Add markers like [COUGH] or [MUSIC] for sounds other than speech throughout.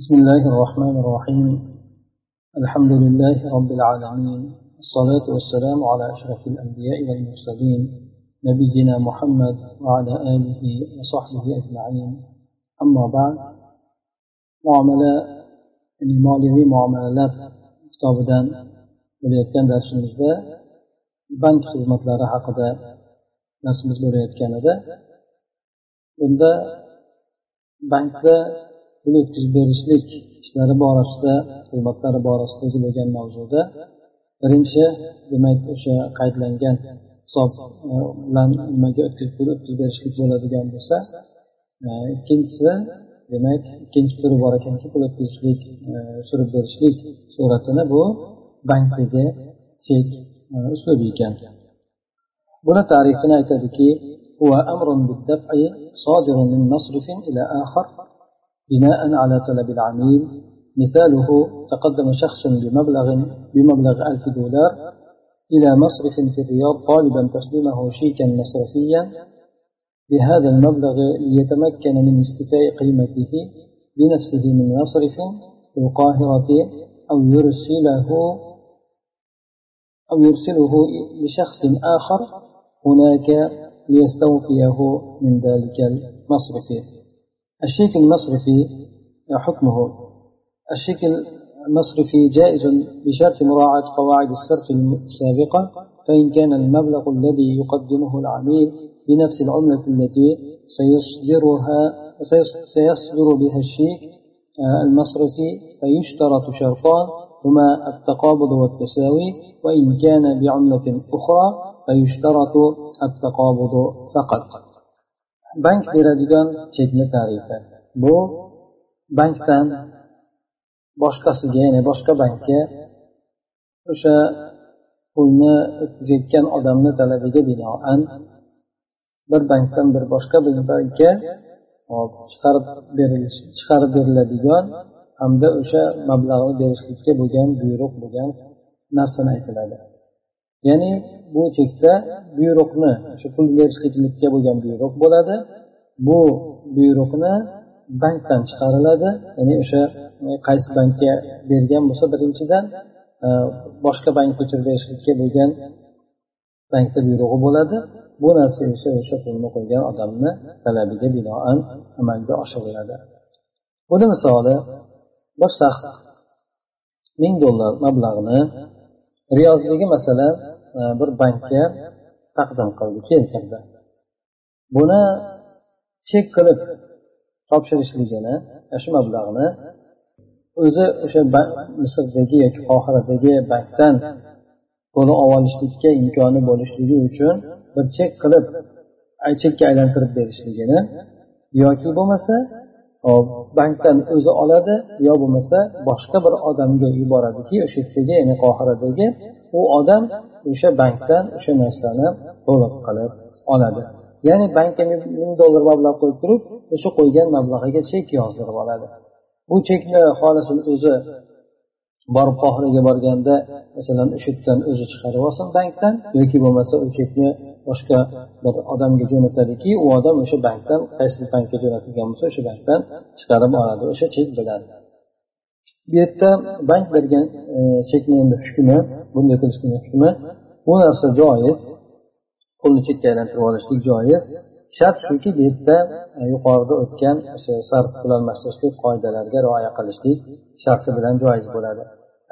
بسم الله الرحمن الرحيم. الحمد لله رب العالمين. الصلاة والسلام على أشرف الأنبياء والمرسلين نبينا محمد وعلى آله وصحبه أجمعين. أما بعد معاملة moliyaviy muomalalar kitobidan bo'layotgan darsimizda bank xizmatlari haqida darsimiz bo'layotgan edi bunda bankda pul o'tkazib berishlik ishlari borasida xizmatlari borasidagi bo'lgan mavzuda birinchi demak o'sha qaydlangan hisob bilan nimaga pul o'tkazib berishlik bo'ladigan bo'lsa ikkinchisi demak ikkinchi turi bor ekanki pul o'tkazishlik surib berishlik suratini bu bankdagi chek uslubi ekan buni tarifini aytadiki هو أمر بالدفع صادر من مصرف إلى آخر بناء على طلب العميل. مثاله تقدم شخص بمبلغ بمبلغ ألف دولار إلى مصرف في الرياض طالبا تسليمه شيكا مصرفيا. بهذا المبلغ ليتمكن من استيفاء قيمته بنفسه من مصرف في القاهرة أو يرسله أو يرسله لشخص آخر هناك ليستوفيه من ذلك المصرف. الشيك المصرفي حكمه. الشيك المصرفي جائز بشرط مراعاة قواعد الصرف السابقة فإن كان المبلغ الذي يقدمه العميل بنفس العملة التي سيصدرها سيصدر بها الشيك المصرفي فيشترط شرطان هما التقابض والتساوي وإن كان بعملة أخرى فيشترط التقابض فقط. Bank beradigan chekni tarifi. Bu bankdan boshqasiga ya'ni boshqa bankka o'sha pulni o'tkazayotgan odamni talabiga binoan bir bankdan bir boshqa bir bankka chiqarib berilish chiqarib beriladigan hamda o'sha mablag'ni berishlikka bo'lgan buyruq bo'lgan narsani aytiladi. Ya'ni bu chekda buyruqni o'sha pul berishlikka bo'lgan buyruq bo'ladi. Bu buyruqni bankdan chiqariladi. Ya'ni o'sha e, qaysi bankka bergan bo'lsa birinchidan e, boshqa bankka ko'chirib berishlikka bo'lgan bankda buyrug'i bo'ladi. Bu narsa esa o'sha pulni qo'ygan odamni talabiga binoan amalga oshiriladi. Buni misoli bir shaxs ming dollar mablag'ni riyozdagi masalan E, bir bankka taqdim qildi keltirdi. Buni chek qilib topshirishligini e, shu mablag'ni o'zi o'sha misrdagi yoki qohiradagi bankdan pulni olib olishlikka imkoni bo'lishligi uchun bir chek qilib chekka aylantirib berishligini yoki bo'lmasa bankdan o'zi oladi yo bo'lmasa boshqa bir odamga yuboradiki o'sha yerdagi ya'ni qohiradagi u odam o'sha bankdan o'sha narsani to'liq qilib oladi. Ya'ni bankka ming dollar mablag' qo'yib turib o'sha qo'ygan mablag'iga chek yozdirib oladi. Bu chekni xohlasin o'zi borib qohiraga borganda masalan o'sha yerdan o'zi chiqarib olsin bankdan yoki bo'lmasa u chekni boshqa bir odamga jo'natadiki u odam o'sha bankdan qaysi bankka jo'natilgan bo'lsa o'sha bankdan chiqarib oladi o'sha chek bo'ladi bu yerda bank bergan e, chekni endi hukmi bunday qilishni hukmi bu narsa joiz. Pulni chekka aylantirib olishlik joiz. Shart shuki bu yerda e, yuqorida o'tgan o'sha sarf pul almashtirishlik qoidalariga rioya qilishlik sharti bilan joiz bo'ladi.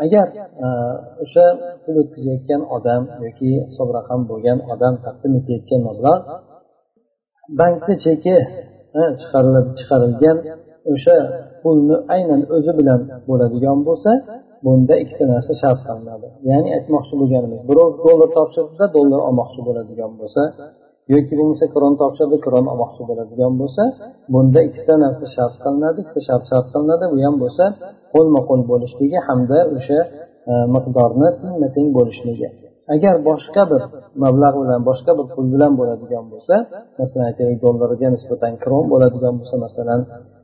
Agar e, o'sha pul o'tkazayotgan odam yoki hisob raqam bo'lgan odam taqdim etayotgan mablag' bankni cheki e, chiqarilgan o'sha pulni aynan o'zi bilan bo'ladigan bo'lsa bunda ikkita narsa shart qilinadi. Ya'ni aytmoqchi bo'lganimiz birov dollar topshirdida dollar olmoqchi bo'ladigan bo'lsa yoki bo'lmasa qur'on topshirdi qur'on olmoqchi bo'ladigan bo'lsa bunda ikkita narsa shart qilinadi ikkita shart shart qilinadi. Bu ham bo'lsa qo'lma qo'l bo'lishligi hamda o'sha e, miqdorni tengma teng bo'lishligi. Agar boshqa bir mablag' bilan boshqa bir pul bilan bo'ladigan bo'lsa masalan aytaylik dollarga nisbatan kron bo'ladigan bo'lsa masalan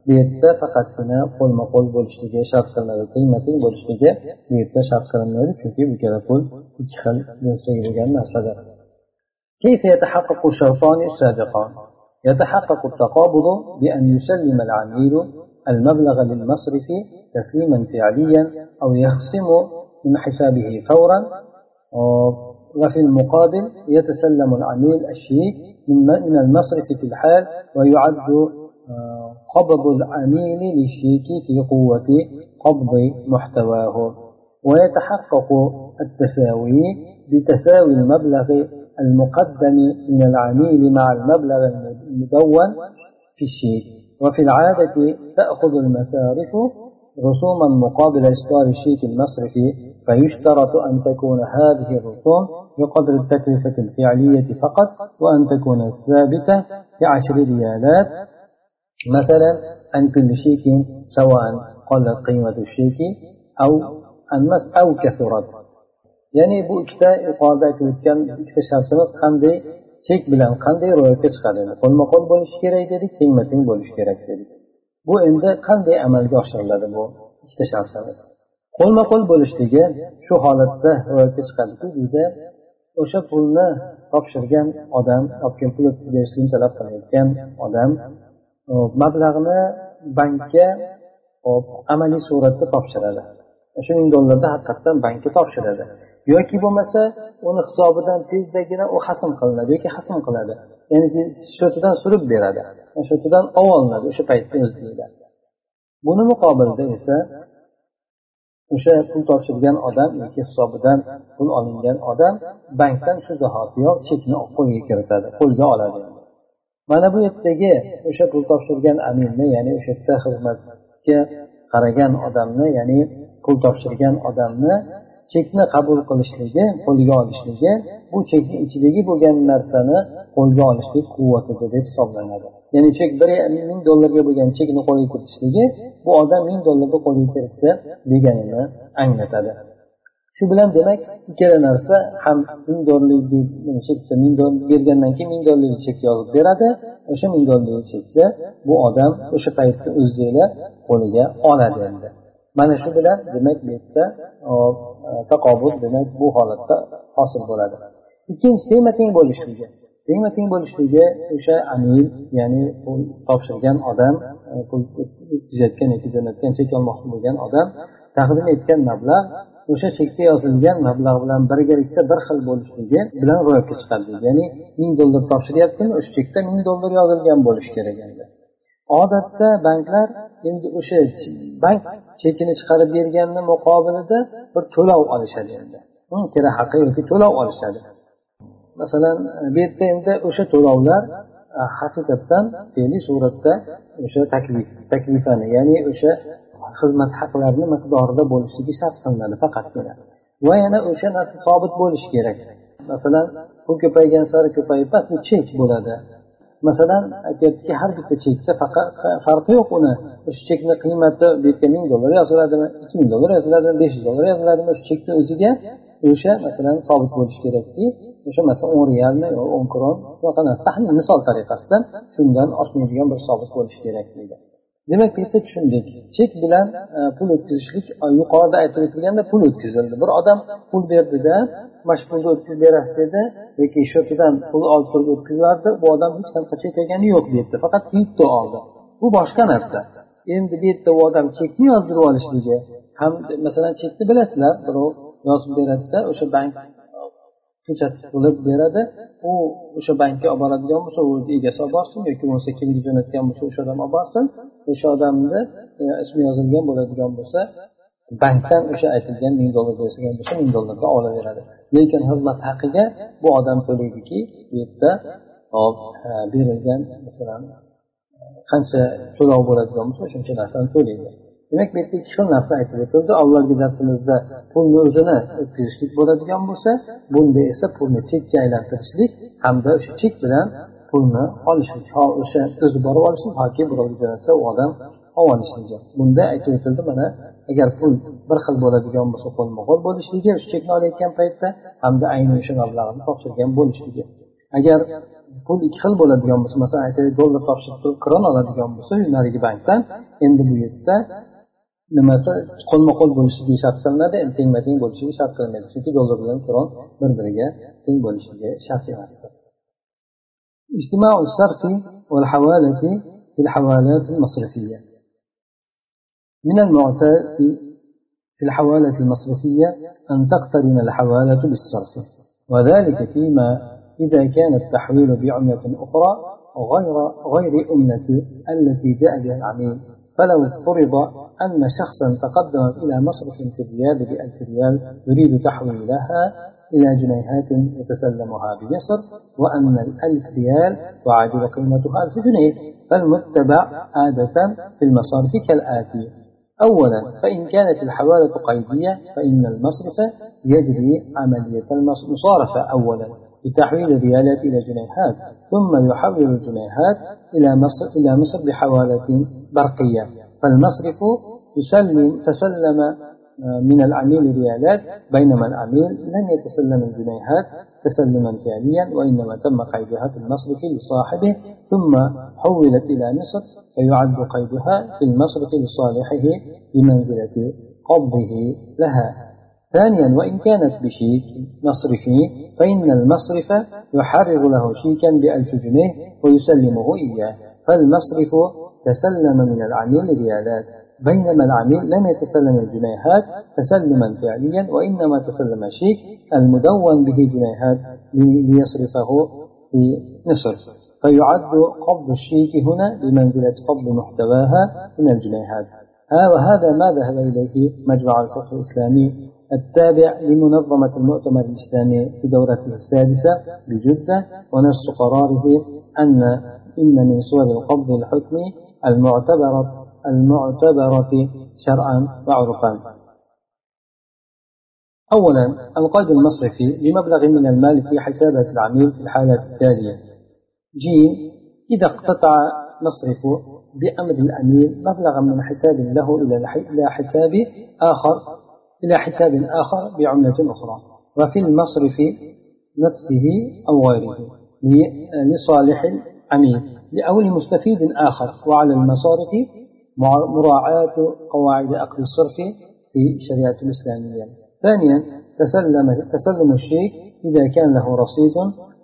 bu yerda faqatgina qo'lma qo'l bo'lishligi shart qilinadi tengma teng bo'lishligi bu yerda shart qilinmaydi chunki bu ikkala pul ikki xil jinsdagi bo'lgan narsadir. كيف يتحقق الشرطان السابقان؟ يتحقق التقابض بأن يسلم العميل المبلغ للمصرف تسليما فعليا أو يخصم من حسابه فورا. وفي المقابل يتسلم العميل الشيك من المصرف في الحال ويعد آه، قبض العميل للشيك في قوة قبض محتواه. ويتحقق التساوي بتساوي المبلغ المقدم من العميل مع المبلغ المدون في الشيك وفي العادة تأخذ المصارف رسوما مقابل إصدار الشيك المصرفي فيشترط أن تكون هذه الرسوم بقدر التكلفة الفعلية فقط وأن تكون ثابتة كعشر ريالات مثلا عن كل شيك سواء قلت قيمة الشيك أو أنمس أو كثرت. Ya'ni bu ikkita yuqorida aytib o'tgan ikkita shartimiz qanday chek bilan qanday ro'yobga chiqadi? Qo'lma qo'l bo'lishi kerak dedik tengma teng bo'lishi kerak dedik. Bu endi qanday amalga oshiriladi bu ikkita shartimiz? Qo'lma qo'l bo'lishligi shu holatda ro'yobga chiqadiki deydi o'sha pulni topshirgan odam topgan pul berishlikni talab qilayotgan odam mablag'ni bankka amaliy suratda topshiradi. Shu ming dollarni haqiqatdan bankka topshiradi. Yoki bo'lmasa uni hisobidan tezdagina u hasm qilinadi yoki hasm qiladi. Ya'ni shotidan surib beradi. Shotidan olinadi o'sha paytda o'zida buni muqobilida esa o'sha pul topshirgan odam yoki hisobidan pul olingan odam bankdan shu zahotiyoq chekni qo'lga kiritadi qo'lga oladi. Mana bu yerdagi o'sha pul topshirgan amirni ya'ni o'sha yerda xizmatga qaragan odamni ya'ni pul topshirgan odamni chekni qabul qilishligi qo'lga olishligi bu chekni ichidagi bo'lgan narsani qo'lga olishlik quvvatida deb hisoblanadi. Ya'ni chek bir ming dollarga bo'lgan chekni qo'lga kiritishligi bu odam ming dollarni qo'lga kiritdi deganini anglatadi. Shu bilan demak ikkala narsa ham ming dollarlik chekka ming dollar bergandan keyin ming dollarlik chek yozib beradi o'sha ming dollarlik chekni bu odam o'sha paytda o'zida qo'liga oladi endi. Mana shu bilan demak bu yerda e, taqobul demak bu holatda hosil bo'ladi. Ikkinchi tengma teng bo'lishligi. Tengma teng bo'lishligi o'sha amil ya'ni pul topshirgan odam e, pul o'tkazayotgan yoki jo'natgan chek olmoqchi bo'lgan odam taqdim etgan mablag' o'sha chekda yozilgan mablag' bilan birgalikda bir xil bo'lishligi bilan ro'yobga chiqadi. Ya'ni ming dollar topshiryaptimi o'sha chekda ming dollar yozilgan bo'lishi kerak. Endi odatda banklar endi o'sha bank chekini chiqarib berganni muqobilida bir to'lov olishadi endi. Kira haqi yoki to'lov olishadi. Masalan e, bu yerda endi o'sha to'lovlar e, haqiqatdan fe'liy suratda o'sha taklif taklifani ya'ni o'sha xizmat haqlarini miqdorida bo'lishligi shart qilinadi faqatgina va yana o'sha narsa sobit bo'lishi kerak. Masalan pul ko'paygan sari ko'payib emas bu chek bo'ladi. Masalan aytyaptiki har bitta chekda faqat farqi yo'q uni. O'sha chekni qiymati bu yerga ming dollar yoziladimi ikki ming dollar yoziladimi besh yuz dollar yoziladimi o'sha chekni o'ziga o'sha masalan sobit bo'lishi kerakki o'sha masalan o'n realmi yo o'n kron shunaqa narsa. Misol tariqasida shundan oshmaydigan bir sobit bo'lishi kerak deydi demak bu yerda tushundik. Chek bilan e, pul o'tkazishlik e, yuqorida aytib o'tilganda pul o'tkazildi. Bir odam pul berdida mana shu pulni o'tkazib berasiz dedi yoki shotidan pul olib turib o'tkazardi bu odam hech qanaqa chek olgani yo'q bu yerda faqat kvitto oldi. Bu boshqa narsa. Endi bu yerda u odam chekni yozdirib olishligi ham masalan chekni bilasizlar birov yozib beradida o'sha bank hujjat qilib beradi. U o'sha bankka olib boradigan bo'lsa u egasi olib borsin yoki bo'lmasa kimga jo'natgan bo'lsa o'sha odam olib borsin. O'sha odamni e, ismi yozilgan bo'ladigan bo'lsa bankdan o'sha aytilgan ming dollar bersilgan bo'lsa ming dollarga olaveradi. Lekin xizmat haqiga bu odam to'laydiki bu yerda hop e, berilgan masalan e, qancha to'lov bo'ladigan bo'lsa o'shuncha narsani to'laydi. Demak bu yerda ikki xil narsa aytib o'tildi avvalgi darsimizda pulni o'zini o'tkazishlik bo'ladigan bo'lsa bunda esa pulni chekka aylantirishlik hamda o'sha chek bilan pulni olishlik o'sha o'zi borib olishlik yoki birovga jo'natsa u odam olib olishligi bunda aytib o'tildi mana agar pul bir xil bo'ladigan bo'lsa qo'lma qo'l bo'lishligi shu chekni olayotgan paytda hamda ayni o'sha mablag'ni topshirgan bo'lishligi agar pul ikki xil bo'ladigan bo'lsa masalan aytaylik dollar topshirib turib kron oladigan bo'lsa narigi bankdan endi bu yerda nimasi qo'lma qo'l bo'lishligi shart qilinadi. Tengma teng bo'lishligi shart qilinmaydi. Chunki bilan bir biriga teng bo'lishligi shart emasdir اجتماع الصرف والحوالة في الحوالات المصرفية من المعتاد في الحوالة المصرفية أن تقترن الحوالة بالصرف وذلك فيما إذا كان التحويل بعملة أخرى غير غير أمة التي جاء بها العميل فلو فرض أن شخصا تقدم إلى مصرف في الرياض بألف ريال يريد تحويلها إلى جنيهات يتسلمها بمصر وأن الألف ريال تعادل قيمتها ألف جنيه فالمتبع عادة في المصارف كالآتي. أولا فإن كانت الحوالة قيدية فإن المصرف يجري عملية المصارفة أولا بتحويل الريالات إلى جنيهات. ثم يحول الجنيهات إلى مصر إلى مصر بحوالة برقية. فالمصرف يسلم تسلم آه، من العميل ريالات بينما العميل لم يتسلم الجنيهات تسلما فعليا وإنما تم قيدها في المصرف لصاحبه ثم حولت إلى مصر فيعد قيدها في المصرف لصالحه بمنزلة قبضه لها. ثانيا وإن كانت بشيك مصرفي فإن المصرف يحرر له شيكا بألف جنيه ويسلمه إياه. فالمصرف تسلم من العميل ريالات بينما العميل لم يتسلم الجنيهات تسلما فعليا وإنما تسلم شيك المدون به جنيهات ليصرفه في مصر. فيعد قبض الشيك هنا بمنزلة قبض محتواها من الجنيهات. وهذا ما ذهب إليه مجمع الفقه الإسلامي التابع لمنظمة المؤتمر الإسلامي في دورته السادسة بجدة ونص قراره أن إن من صور القبض الحكمي المعتبرة المعتبرة شرعا وعرفا أولا القيد المصرفي بمبلغ من المال في حسابات العميل في الحالة التالية. ج إذا اقتطع مصرف بأمر الأمير مبلغا من حساب له إلى حساب آخر إلى حساب آخر بعملة أخرى وفي المصرف نفسه أو غيره لصالح العميل أو لمستفيد آخر وعلى المصارف مراعاة قواعد أخذ الصرف في الشريعة الإسلامية. ثانيا تسلم تسلم الشيك إذا كان له رصيد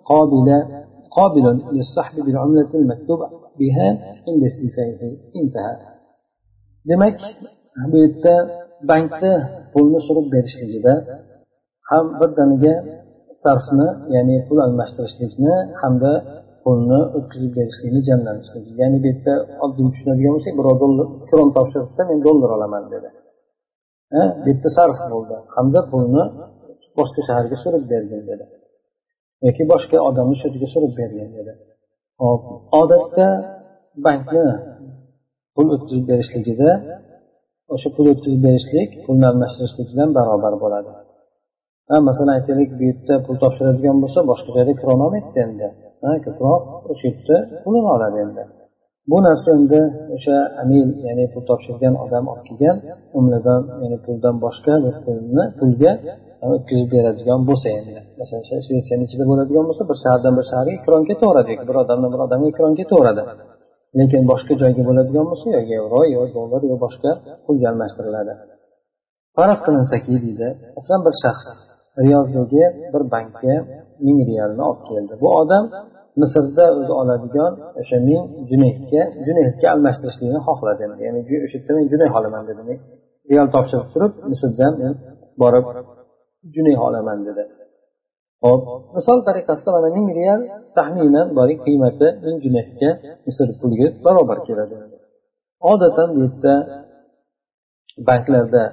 قابل قابل للسحب بالعملة المكتوب بها عند استيفائه انتهى. bu yerda bankda pulni surib berishligida ham birdaniga sarfni ya'ni pul almashtirishlikni hamda pulni o'tkazib berishlikni jamlanishlik ya'ni bu yerda oddiy tushunadigan bo'lsak birov dollar kron topshiriqda men dollar olaman dedi. Bu yerda sarf bo'ldi hamda pulni boshqa shaharga surib bergin dedi. Yoki boshqa odamni shatiga surib bergin dedi. Hop odatda bankni pul o'tkazib berishligida o'sha pul o'tkazib berishlik pulni almashtirishlik bilan barobar bo'ladi. Ha masalan aytaylik bu yerda pul topshiradigan bo'lsa boshqa joyda kirolmaydi olmaydida endi ko'proq o'sha yerda pulini oladi endi. Bu narsa endi o'sha amil ya'ni pul topshirgan odam olib kelgan umridan ya'ni puldan boshqa pulni pulga o'tkazib beradigan bo'lsa endi. Masalan shvetsiyani ichida bo'ladigan bo'lsa bir shahardan bir shaharga kron ketaveradi yoki bir odamdan bir odamga kron ketaveradi lekin boshqa joyga bo'ladigan bo'lsa yo yevro yo dollar yo boshqa pulga almashtiriladi. Faraz qilinsaki deydi masalan bir shaxs riyozdagi bir bankka ming realni olib keldi. Bu odam misrda o'zi oladigan o'sha ming junehga junehga almashtirishlikni xohladi ya'ni o'sha yerda men juneh olaman dedi. Real topshirib turib misrdan men borib juneh olaman dedi. Hop misol tariqasida mana ming real taxminan boring qiymati ming junehga misr puliga barobar keladi. Odatan bu yerda banklarda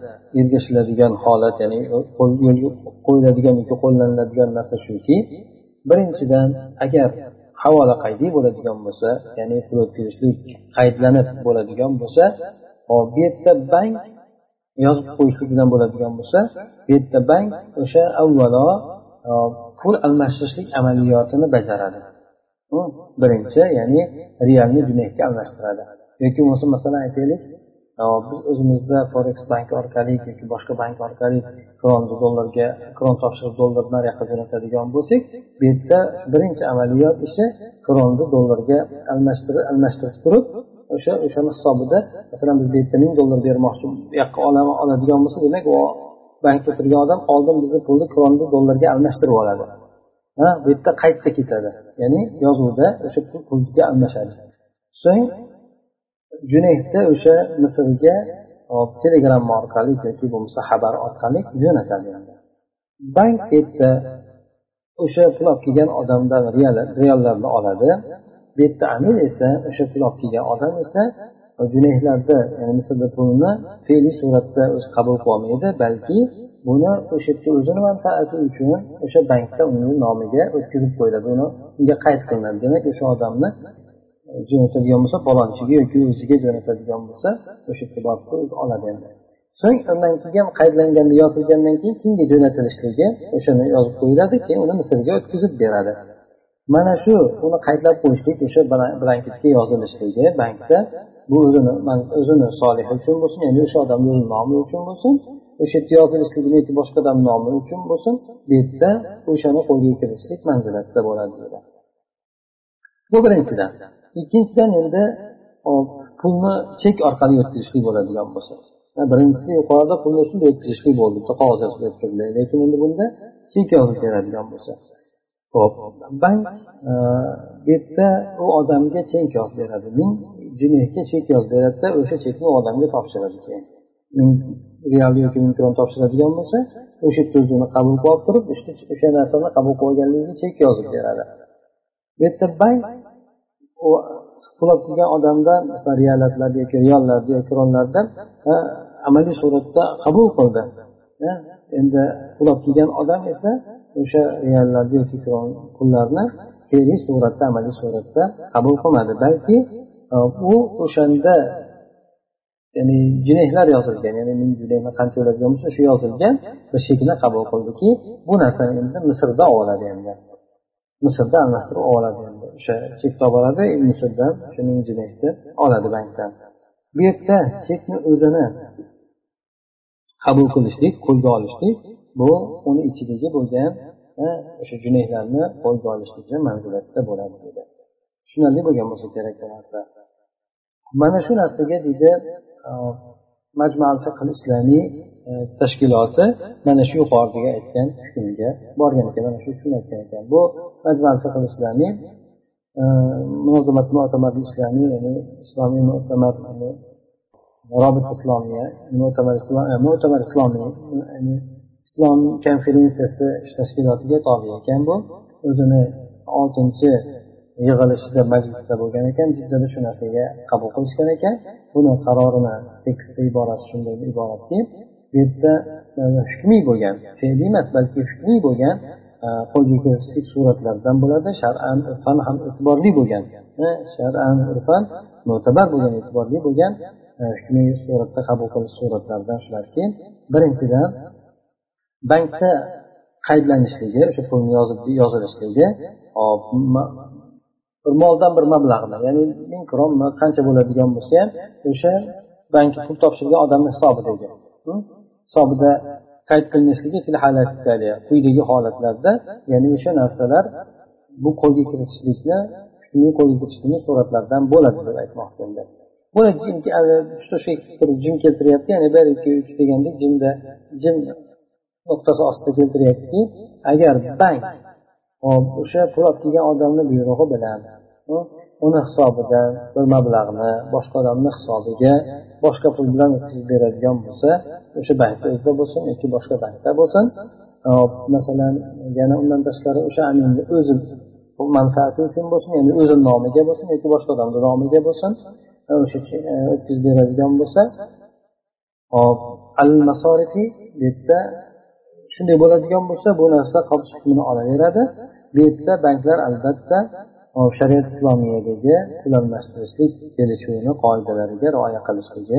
ergashiladigan holat ya'ni qo'yiladigan yoki qo'llaniladigan narsa shuki birinchidan agar havola qaydiy bo'ladigan bo'lsa ya'ni pul o'tkazishlik qaydlanib bo'ladigan bo'lsa hop bu yerda bank yozib qo'yishlik bilan bo'ladigan bo'lsa bu yerda bank o'sha avvalo pul almashtirishlik amaliyotini bajaradi. Birinchi ya'ni realni jumehga almashtiradi. Yoki bo'lmasa masalan aytaylik biz o'zimizda forex bank orqali yoki boshqa bank orqali kronni dollarga kron topshirib dollar naryoqqa jo'natadigan bo'lsak bu yerda birinchi amaliyot ishi kronni dollarga almashtirib almashtirib turib o'sha o'shani hisobida masalan biz bu yerda ming dollar bermoqchi bu yoqqa oladigan bo'lsa demak u bankda turgan odam oldin bizni pulni kronni dollarga almashtirib oladi. Ha bu yerda qaytda ketadi. Ya'ni yozuvda o'sha pulga almashadi. So'ng junayda o'sha misrga telegramma orqali yoki bo'lmasa xabar orqali jo'natadi bank bu yerda o'sha pul olib kelgan odamdan reallarni oladi. Bu yerda amir esa o'sha pul olib kelgan odam esa junehlarda ya'ni misrda pulni fe'liy suratda o'zi qabul qilib olmaydi balki buni o'sha o'zini manfaati uchun o'sha bankda uni nomiga o'tkazib qo'yiladi. Uni unga qayd qilinadi. Demak o'sha odamni jo'natadigan bo'lsa palonchiga yoki o'ziga jo'natadigan bo'lsa o'sha yerga borib o'zi oladi endi. So'ng undan keyin qaydlanganda yozilgandan keyin kimga jo'natilishligi o'shani yozib qo'yiladi keyin uni misrga o'tkazib beradi. Mana shu uni qaydlab qo'yishlik o'sha blanketga yozilishligi bankda bu o'zini o'zini solihi uchun bo'lsin ya'ni o'sha odamni o'zini nomi uchun bo'lsin o'sha yerda yozilishligi yoki boshqa odam nomi uchun bo'lsin bu yerda o'shani qo'lga kiritishlik manzilatida bo'ladi dedi. Bu birinchidan. Ikkinchidan endi pulni chek orqali o'tkazishlik bo'ladigan bo'lsa. Birinchisi yuqorida pulni shunday o'tkazishlik bo'ldi bitta qog'oz yozib o'tkaziladi lekin endi bunda chek yozib beradigan bo'lsa. Ho'p bank e, bu yerda u odamga chek yozib beradi. Ming jinoyatga chek yozdiradida o'sha chekni u odamga topshiradi keyin. Ming real yoki ming kron topshiradigan bo'lsa o'sha yerda o'zini qabul qilib turib o'sha narsani qabul qilib olganligiga chek yozib beradi. Bu yerda bank pul olib kelgan odamdan masalan realatlarda yoki riyollarda yoki kronlardan amaliy suratda qabul qildi. Endi pul kelgan odam esa o'sha reallarni yoki pullarni fe'liy suratda amaliy suratda qabul qilmadi. Balki u o'shanda ya'ni junehlar yozilgan ya'ni ming junehni qancha bo'ladigan bo'lsa o'sha yozilgan bir chekni qabul qildiki bu narsani endi misrda oladi endi. Misrda almashtirib oladi endi. O'sha chekni olib misrdan o'sha ming junehni oladi bankdan. Bu yerda chekni o'zini qabul qilishlik qo'lga olishlik bu uni ichidagi bo'lgan o'sha junehlarni qo'lga olishlikni manzilatida bo'ladi dedi. Tushunarli bo'lgan bo'lsa kerak bu narsa. Mana shu narsaga deydi e, majmal fiqh islomiy e, tashkiloti mana shu yuqoridagi aytgan hukmga borgan ekan mana shu hukmni aytgan ekan. Bu majmal fiqh islomiy e, munozamat mu'tamar islomiy ya'ni islomiy mu'tamar robit islomiya mu'tamar mu'tamar islomiy ya'ni islom konferensiyasi tashkilotiga tobe ekan bu. O'zini oltinchi yig'ilishida majlisda bo'lgan ekan jiddada shu narsaga qabul qilishgan ekan. Buni qarorini tekstda iborasi shunday iboratki bu yerda e, hukmiy bo'lgan fe'liy emas balki hukmiy bo'lgan e, qo'lga kiritishlik suratlardan bo'ladi. Shar'an urfan ham e'tiborli bo'lgan e, shar'an urfan mo'tabar bo'lgan e'tiborli bo'lgan hukmiy suratda qabul qilish suratlaridan shularki. Birinchidan bankda qaydlanishligi o'sha pulni yozib yozilishligi bir moldan bir mablag'ni ya'ni ming kronmi qancha bo'ladigan bo'lsa ham o'sha bankka pul topshirgan odamni hisobidagi hm? hisobida qayd qilinishligi quyidagi holatlarda. Ya'ni o'sha narsalar bu qo'lga kiritishlikni hukmiy qo'lga kiritishlikni suratlardan bo'ladi deb aytmoqchi endi buni uchta shu jim keltiryapti ya'ni bir ikki uch degandek jimda jim nuqtasi ostida keltiryaptiki agar bank o'sha pul olib kelgan odamni buyrug'i bilan uni hisobidan bir mablag'ni boshqa odamni hisobiga boshqa pul bilan o'tkazib beradigan bo'lsa o'sha bankda o'zida bo'lsin yoki boshqa bankda bo'lsin. Masalan yana undan tashqari o'sha aminni o'zi manfaati uchun bo'lsin ya'ni o'zini nomiga bo'lsin yoki boshqa odamni nomiga bo'lsin o'sha o'tkazib beradigan bo'lsa hop al masorifi bu yerda shunday bo'ladigan bo'lsa bu narsa qabz hukmini olaveradi. Bu yerda banklar albatta shariat islomiyadagi pul almashtirishlik kelishuvini qoidalariga rioya qilishligi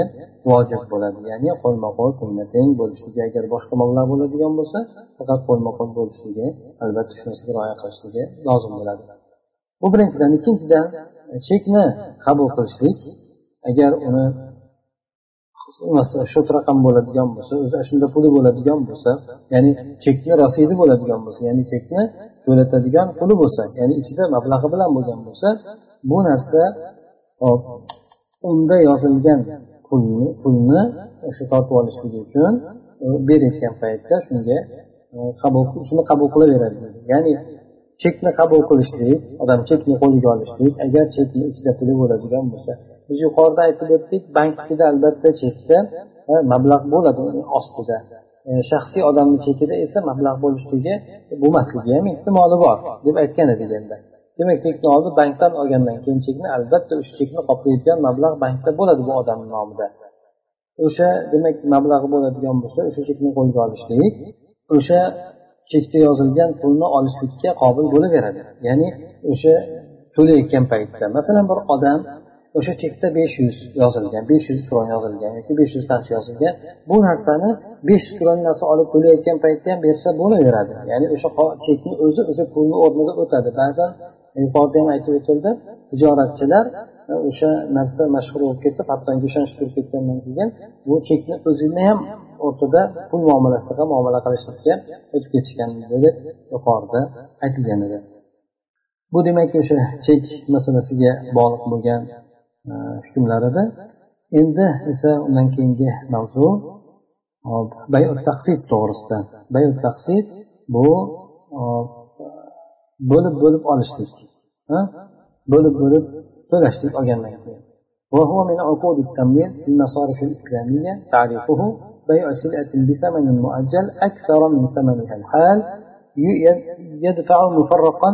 vojib bo'ladi. Ya'ni qo'lma qo'l tengma teng bo'lishligi agar boshqa mablag' bo'ladigan bo'lsa faqat qo'lma qo'l bo'lishligi albatta shu narsaga rioya qilishligi lozim bo'ladi. Bu birinchidan. Ikkinchidan chekni qabul qilishlik. Agar uni shot raqam bo'ladigan bo'lsa o'zi shunda puli bo'ladigan bo'lsa ya'ni chekni rasidi bo'ladigan bo'lsa ya'ni chekni to'latadigan puli bo'lsa ya'ni ichida mablag'i bilan bo'lgan bo'lsa bu narsa unda yozilgan pulni pulni o'sha tortib olishligi uchun e, berayotgan paytda shunga e, qabul shuni qabul qilaveradi. Ya'ni chekni qabul qilishlik odam chekni qo'liga olishlik agar chekni ichida puli bo'ladigan bo'lsa biz yuqorida aytib o'tdik banknikida albatta chekda e, mablag' bo'ladi uni ostida e, shaxsiy odamni chekida esa mablag' bo'lishligi bo'lmasligi ham ehtimoli bor deb aytgan edik endi. Demak chekni oldi bankdan olgandan keyin chekni albatta o'sha chekni qoplaydigan mablag' bankda bo'ladi bu odamni nomida. O'sha demak mablag'i bo'ladigan bo'lsa o'sha chekni qo'lga olishlik o'sha chekda yozilgan pulni olishlikka qobil bo'laveradi. Ya'ni o'sha to'layotgan paytda masalan bir odam o'sha chekda besh yuz yozilgan besh yuz kron yozilgan yoki besh yuz qancha yozilgan bu narsani besh yuz kron narsa olib to'layotgan paytda ham bersa bo'laveradi. Ya'ni o'sha chekni o'zi o'sha pulni o'rniga o'tadi. Ba'zan yuqorida ham aytib o'tildi tijoratchilar e, o'sha narsa mashhur bo'lib ketib hattoki ishonch kirib ketgandan keyin bu chekni o'zini ham o'rtada pul muomalasida muomala qilishlikka o'tib ketishgan deb yuqorida aytilgan edi. Bu demak o'sha chek masalasiga bog'liq bo'lgan e, hukmlar edi endi esa undan keyingi mavzu bayut taqsid to'g'risida bayut taqsid bu bo'lib bo'lib olishlik bo'lib bo'lib to'lashlik olgandan keyin وهو من عقود التمويل في المصارف الإسلامية تعريفه بيع سلعة بثمن مؤجل أكثر من ثمنها الحال يدفع مفرقا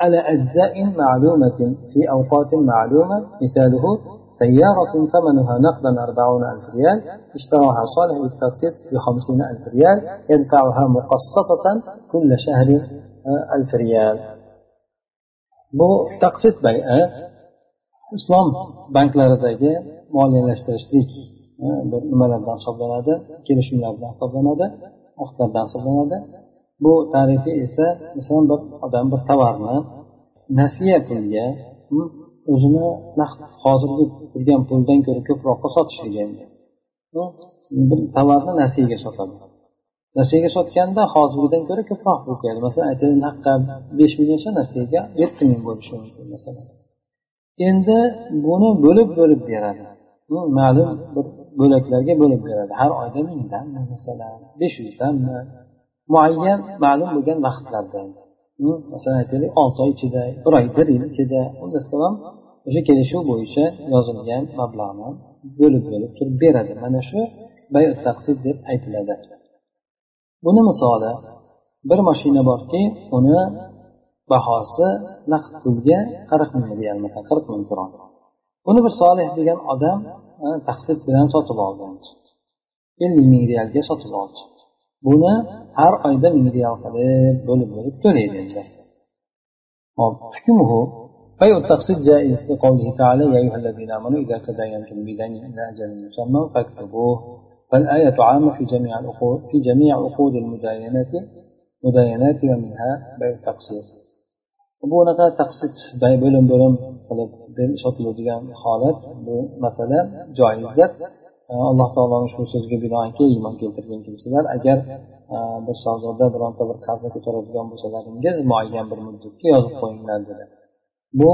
على أجزاء معلومة في أوقات معلومة مثاله سيارة ثمنها نقدا أربعون ألف ريال اشتراها صالح بالتقسيط بخمسين ألف ريال يدفعها مقسطة كل شهر آه، ألف ريال. بو تقسيط بيئة آه، إسلام بنك لردائج مالي لاشترشتيك آه، مالا دان صدنا دا كيلش مالا دان صدنا دا أختار دان bu tarifi esa masalan bir odam bir tovarni nasiya pulga o'zini hozirgi turgan puldan ko'ra ko'proqqa sotishligi bir tovarni nasiyaga sotadi. Nasiyaga sotganda hozirgidan ko'ra ko'proq pul qo'yadi. Masalan aytaylik naqqa besh ming nasiyaga yetti ming bo'lishi mumkin masalan. Endi buni bo'lib bo'lib beradi. Ma'lum bir bo'laklarga bo'lib beradi. Har oyda mingdanmi masalan besh yuzdanmi muayyan ma'lum bo'lgan vaqtlarda hm, masalan aytaylik olti oy ichida bir oy bir yil ichida unda o'sha kelishuv bo'yicha yozilgan mablag'ni bo'lib bo'lib turib beradi. Mana shu bay taqsid deb aytiladi. Buni misoli bir mashina borki uni bahosi naqd pulga qirq ming real masalan qirq ming kron. Buni bir solih degan odam eh, taqsid bilan sotib oldi ellik ming realga sotib oldi buni har oyda ming real qilib bo'lib bo'lib to'laydi endi hop hukmuhu جائز لقوله تعالى يا أيها الذين آمنوا إذا تداينتم بدين إلى أجل مسمى فاكتبوه فالآية عامة في جميع العقود في جميع عقود المداينات مداينات ومنها بيع التقسيط bu unaqa taqsid bo'lim bo'lim qilib sotiladigan holat bu masala joizdir. Alloh taoloni ushbu so'ziga binoanki iymon keltirgan kimsalar agar e, bir savdoda bironta bir qarzni ko'taradigan bo'lsalaringiz muayyan bir muddatga yozib qo'yinglar dedi. Bu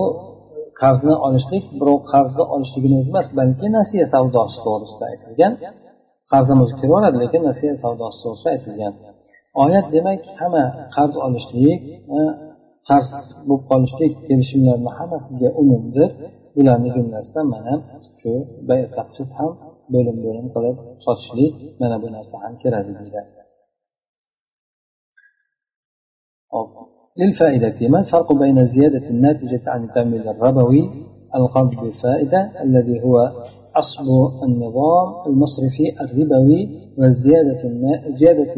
qarzni olishlik birov qarzni olishligini o'zi emas balki nasiya savdosi to'g'risida aytilgan. Qarzimiz kiraveradi lekin nasiya savdosi to'g'risida aytilgan. Oyat demak hamma qarz olishlik e, qarz bo'lib qolishlik kelishimlarni hammasiga umumdir. Bularni jumlasidan mana shu taqsid ham bo'lim bo'lim qilib sotishlik mana bu narsa ham kiradi deydi للفائدة ما الفرق بين الزيادة الناتجة عن التمويل الربوي القبض بالفائدة الذي هو أصل النظام المصرفي الربوي والزيادة الزيادة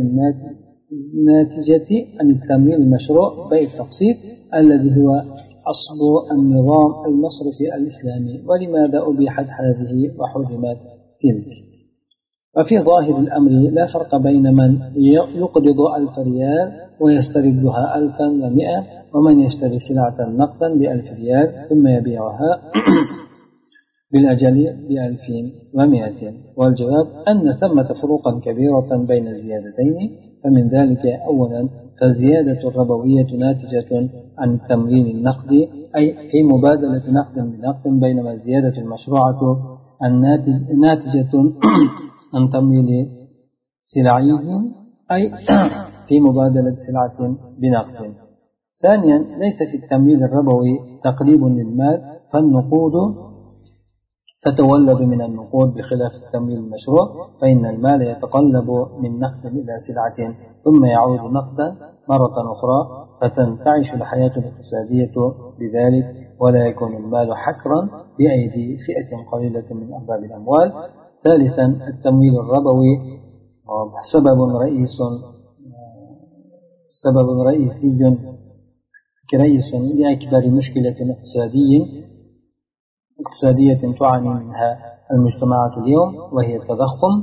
الناتجة عن التمويل المشروع بيع التقسيط الذي هو أصل النظام المصرفي الإسلامي. ولماذا أبيحت هذه وحرمت؟ تلك وفي ظاهر الأمر لا فرق بين من يقبض ألف ريال ويستردها ألفا ومئة ومن يشتري سلعة نقدا بألف ريال ثم يبيعها [CLEARS THROAT] بالأجل بألف ومئة. والجواب أن ثمة فروقا كبيرة بين الزيادتين فمن ذلك أولا فالزيادة الربوية ناتجة عن التمويل النقدي أي في مبادلة نقد بنقد بينما الزيادة المشروعة ناتجة [CLEARS THROAT] عن تمويل سلعي أي [CLEARS THROAT] في مبادلة سلعة بنقد. ثانيا ليس في التمويل الربوي تقريب للمال فالنقود تتولد من النقود بخلاف التمويل المشروع فإن المال يتقلب من نقد إلى سلعة ثم يعود نقدا مرة أخرى فتنتعش الحياة الاقتصادية بذلك ولا يكون المال حكرا بأيدي فئة قليلة من أرباب الأموال. ثالثا التمويل الربوي. سبب رئيس سبب رئيسي كرئيس لأكبر مشكلة اقتصادية اقتصادية تعاني منها المجتمعات اليوم وهي التضخم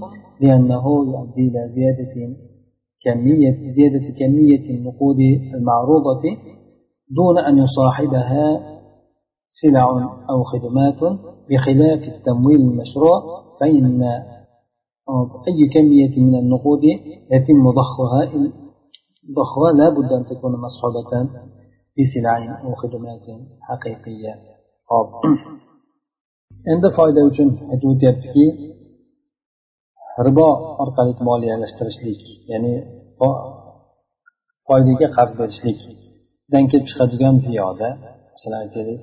لأنه يؤدي إلى زيادة كمية زيادة كمية النقود المعروضة دون أن يصاحبها سلع أو خدمات بخلاف التمويل المشروع فإن أي كمية من النقود يتم ضخها ضخها لا بد أن تكون مصحوبة بسلع أو خدمات حقيقية. endi foyda uchun aytib o'tyaptiki ribo orqali moliyalashtirishlik ya'ni foydaga qarz berishlikdan kelib chiqadigan ziyoda masalan aytaylik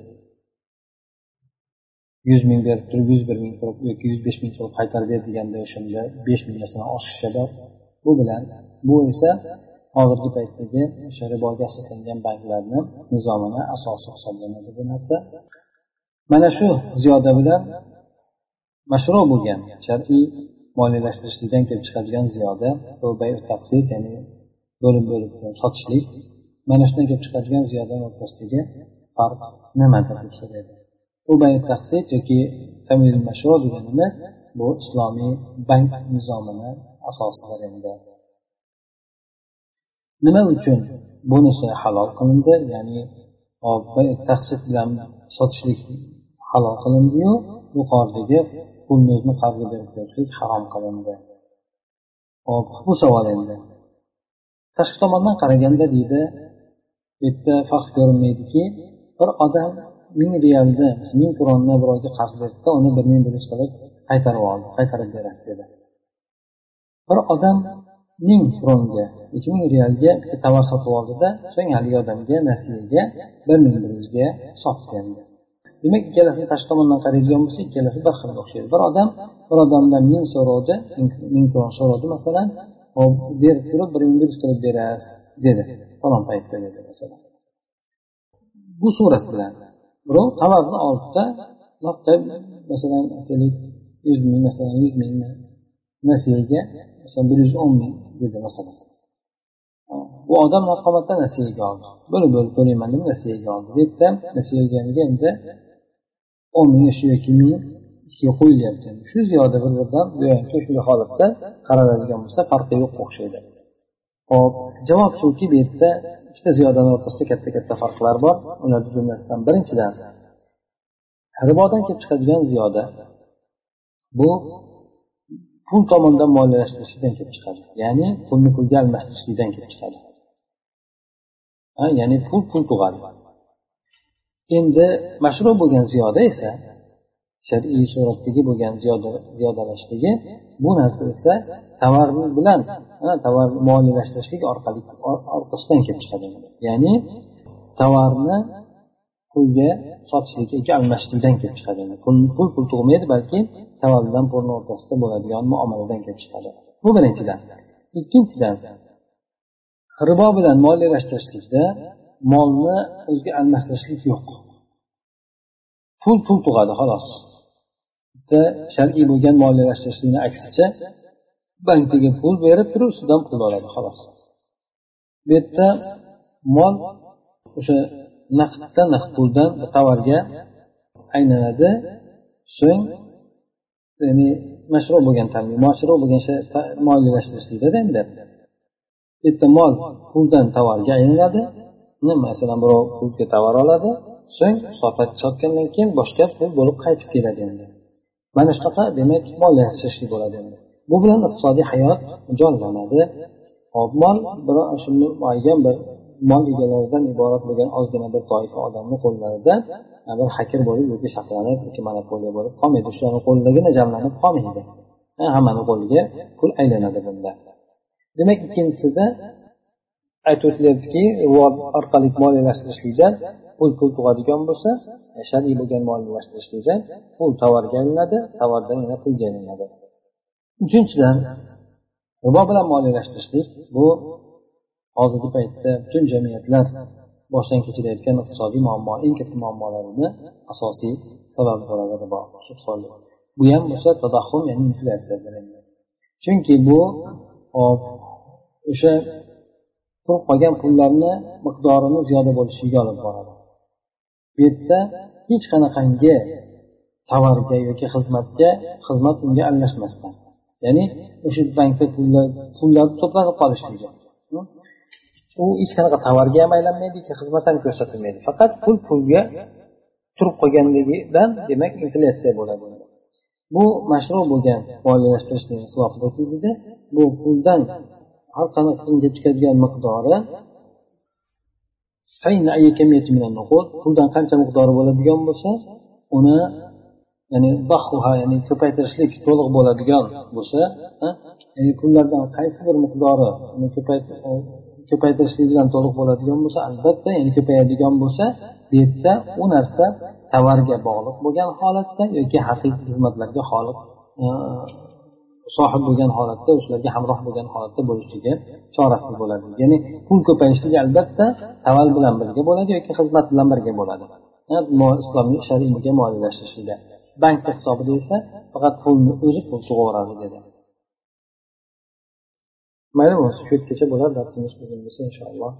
yuz ming berib turib yuz bir ming turib yoki yuz besh ming qilib qaytarib ber deganda o'shanda besh ming masalan oshishi bor bu bilan bu esa hozirgi paytdagi o'sha riboga asoslangan banklarni nizomini asosi hisoblanadi bu narsa. Mana shu ziyoda bilan mashru bo'lgan shar'iy moliyalashtirishlikdan kelib chiqadigan ziyoda taqsid ya'ni bo'lib bo'lib sotishlik mana shundan kelib chiqadigan ziyodani o'rtasidagi farq nimada deb so'raydi. U bay taqsid yoki tamil mashru deganimiz bu islomiy bank nizomini asosidir endi. Nima uchun bunisi halol qilindi? Ya'ni taqsid bilan sotishlik halol qilindiyu yuqoridagi kunduzni o'zini qarzga berib qo'yishlik harom qilindi. Hop bu savol endi. Tashqi tomondan qaraganda deydi bu yerda farq ko'rinmaydiki bir odam ming realni ming kronni birovga qarz berdida uni bir ming bilish qilib qaytarib oldi qaytarib berasiz dedi. Bir odam ming kronga ikki ming realga bitta tovar sotib oldida so'ng haligi odamga nasiyaga bir ming bir yuzga sotib berdi demak ikkalasini tashqi tomondan qaraydigan bo'lsa ikkalasi bir xilga o'xshaydi. Bir odam bir odamdan ming so'rovdi ming kron so'rovdi masalan hop berib turib bir ming yuz qilib berasiz dedi. Falon paytda dedi masalan. Bu surat bilan birov tovarni oldida masalan aytaylik yuz ming masalan yuz mingni nasiyaga masalan bir yuz o'n ming dedi masalan. Bu odam marhamatdan nasiyaga oldi. Bo'lib bo'lib to'layman deb nasiyaga oldi. Bu yerda nasiya olganiga endi o'n ming shu yoki ming ustiga qo'yilyapti shu ziyoda bir biridan go'yoki shunday holatda qaraladigan bo'lsa farqi yo'qqa o'xshaydi. Hop javob shuki bu yerda ikkita ziyodani o'rtasida katta katta farqlar bor. Ular jumlasidan birinchidan ribodan kelib chiqadigan ziyoda bu pul tomonidan moliyalashtirishlikdan kelib chiqadi. Ya'ni pulni pulga almashtirishlikdan kelib chiqadi. Ya'ni pul pul tug'adi. Endi mashru bo'lgan ziyoda esa shar'iy suratdagi bo'lgan ziyodalashligi bu narsa esa tovar bilan tovar moliyalashtirishlik orqali orqasidan kelib chiqadi. Ya'ni tovarni pulga sotishlik yoki almashishlikdan kelib chiqadi. Pul pul pul tug'maydi balki tovar bilan pulni o'rtasida bo'ladigan muomaladan kelib chiqadi. Bu birinchidan. Ikkinchidan ribo bilan moliyalashtirishlikda molni o'ziga almashtirishlik yo'q. Pul pul tug'adi xolos. Bitta shar'iy bo'lgan moliyalashtirishlikni aksicha bankdagi pul berib turib ustidan pul oladi xolos. Bu yerda mol o'sha naqddan naqd puldan tovarga aylanadi. So'ng ya'ni mashru bo'lgan mashru bo'lgan moliyalashtirishlikda endi bu yerda mol puldan tovarga aylanadi. Masalan birov pulga tovar oladi so'ng sotgandan keyin boshqa pul bo'lib qaytib keladi endi. Mana shunaqa demak mol yashashlik bo'ladi endi. Bu bilan iqtisodiy hayot jonlanadi. Hop mol bir shu muayyan bir mol egalaridan iborat bo'lgan ozgina bir toifa odamni qo'llarida bir hakir bo'lib yoki saqlanib yoki monopoliya bo'lib qolmaydi. Shularni qo'lidagina jamlanib qolmaydi. Hammani qo'liga pul aylanadi bunda. Demak ikkinchisida aytib o'tilyaptiki orqali moliyalashtirishlikda pul pul tug'adigan bo'lsa e, shar'iy bo'lgan moliyalashtirishlikda pul tovarga aylanadi tovardan yana pulga aylanadi uchinchidan ribo bilan moliyalashtirishlik bu hozirgi paytda butun jamiyatlar boshdan kechirayotgan iqtisodiy muammo eng katta muammolarini asosiy sababi bo'ladi ribo bu ham bo'lsa tadahhum ya'ni inflyatsiya chunki bu hop o'sha turib qolgan pullarni miqdorini ziyoda bo'lishiga olib boradi. Bu yerda hech qanaqangi tovarga yoki xizmatga xizmat unga aralashmasdan ya'ni o'sha bankda pullar pullar to'planib qolishligi hm? u hech qanaqa tovarga ham aylanmaydi xizmat ham ko'rsatilmaydi. Faqat pul pulga turib qolganligidan demak inflyatsiya bo'ladi. Bu mashru bo'lgan moliyalashtirishning xilofida bu puldan har qanaqa unga chiqadigan miqdori puldan qancha miqdori bo'ladigan bo'lsa uni ya'ni bahuha ya'ni ko'paytirishlik to'liq bo'ladigan bo'lsa ya'ni pullardan qaysi bir miqdori e, ko'paytirishlik bilan to'liq bo'ladigan bo'lsa albatta ya'ni ko'payadigan bo'lsa bu yerda u narsa tovarga bog'liq bo'lgan holatda yoki haqiqiy xizmatlarga xoliq e, sohib bo'lgan holatda o'shalarga hamroh bo'lgan holatda bo'lishligi chorasiz bo'ladi. Ya'ni pul ko'payishligi albatta taval bilan birga bo'ladi yoki xizmat bilan birga bo'ladi. Islomiy shariga bo'lgan moliyalashtirishlikda bank hisobida esa faqat pulni o'zi pul tug'averadi dedi. Mayli bo'lmasa shu yergacha bo'lar darsimiz bugun bo'lsa inshaalloh.